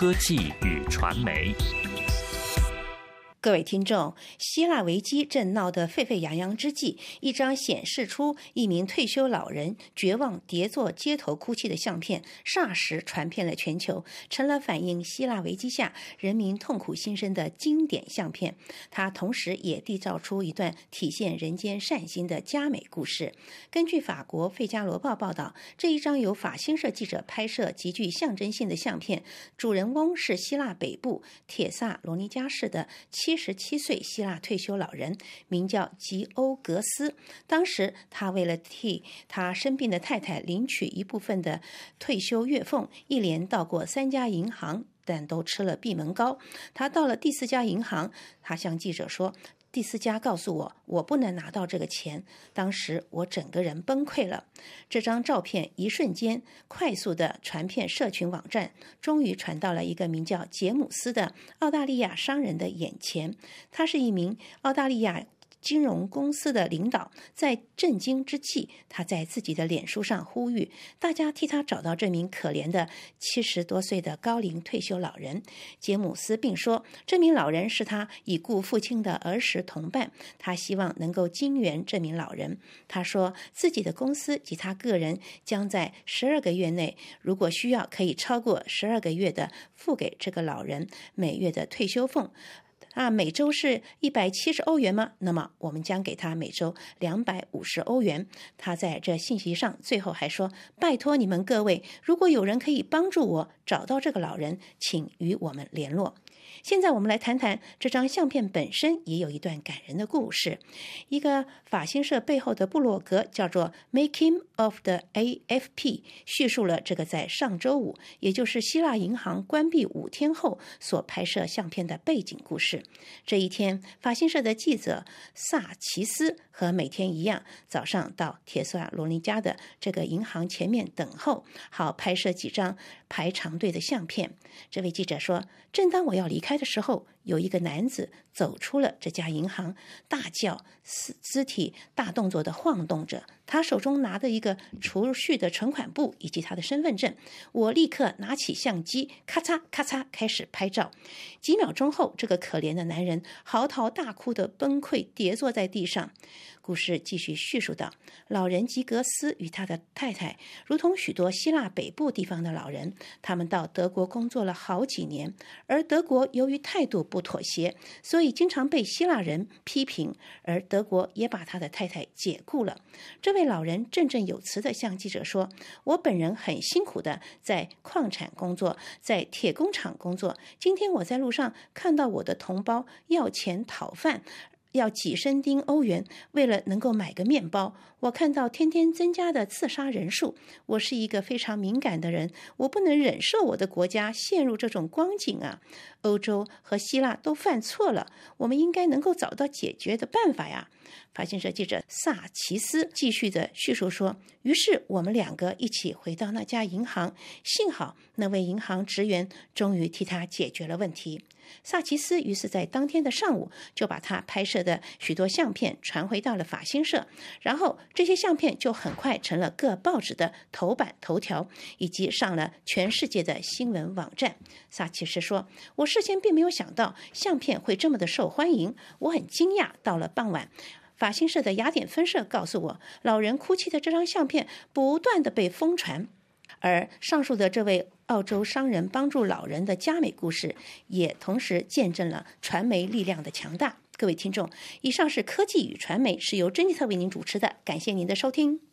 科技与传媒。各位听众，希腊危机正闹得沸沸扬扬之际，一张显示出一名退休老人绝望跌坐街头哭泣的相片，霎时传遍了全球，成了反映希腊危机下人民痛苦心声的经典相片。它同时也缔造出一段体现人间善心的佳美故事。根据法国《费加罗报》报道，这一张由法新社记者拍摄、极具象征性的相片，主人翁是希腊北部铁萨罗尼加市的。七十七岁希腊退休老人名叫吉欧格斯。当时他为了替他生病的太太领取一部分的退休月俸，一连到过三家银行，但都吃了闭门羹。他到了第四家银行，他向记者说。第四家告诉我，我不能拿到这个钱。当时我整个人崩溃了。这张照片一瞬间快速的传遍社群网站，终于传到了一个名叫杰姆斯的澳大利亚商人的眼前。他是一名澳大利亚。金融公司的领导在震惊之际，他在自己的脸书上呼吁大家替他找到这名可怜的七十多岁的高龄退休老人杰姆斯，并说这名老人是他已故父亲的儿时同伴。他希望能够金援这名老人。他说自己的公司及他个人将在十二个月内，如果需要，可以超过十二个月的付给这个老人每月的退休俸。啊，每周是一百七十欧元吗？那么我们将给他每周两百五十欧元。他在这信息上最后还说：“拜托你们各位，如果有人可以帮助我找到这个老人，请与我们联络。”现在我们来谈谈这张相片本身也有一段感人的故事。一个法新社背后的布洛格叫做 “Making of the AFP”，叙述了这个在上周五，也就是希腊银行关闭五天后所拍摄相片的背景故事。这一天，法新社的记者萨奇斯和每天一样，早上到铁索尔罗尼加的这个银行前面等候，好拍摄几张排长队的相片。这位记者说：“正当我要离开。”开的时候，有一个男子走出了这家银行，大叫，肢肢体大动作的晃动着，他手中拿着一个储蓄的存款簿以及他的身份证。我立刻拿起相机，咔嚓咔嚓开始拍照。几秒钟后，这个可怜的男人嚎啕大哭的崩溃，跌坐在地上。故事继续叙述道：老人吉格斯与他的太太，如同许多希腊北部地方的老人，他们到德国工作了好几年，而德国由于态度不妥协，所以经常被希腊人批评，而德国也把他的太太解雇了。这位老人振振有词地向记者说：“我本人很辛苦的在矿产工作，在铁工厂工作。今天我在路上看到我的同胞要钱讨饭。”要几升丁欧元，为了能够买个面包。我看到天天增加的刺杀人数，我是一个非常敏感的人，我不能忍受我的国家陷入这种光景啊！欧洲和希腊都犯错了，我们应该能够找到解决的办法呀。法新社记者萨奇斯继续的叙述说：“于是我们两个一起回到那家银行，幸好那位银行职员终于替他解决了问题。萨奇斯于是在当天的上午就把他拍摄的许多相片传回到了法新社，然后这些相片就很快成了各报纸的头版头条，以及上了全世界的新闻网站。”萨奇斯说：“我事先并没有想到相片会这么的受欢迎，我很惊讶。到了傍晚。”法新社的雅典分社告诉我，老人哭泣的这张相片不断的被疯传，而上述的这位澳洲商人帮助老人的佳美故事，也同时见证了传媒力量的强大。各位听众，以上是科技与传媒，是由珍妮特为您主持的，感谢您的收听。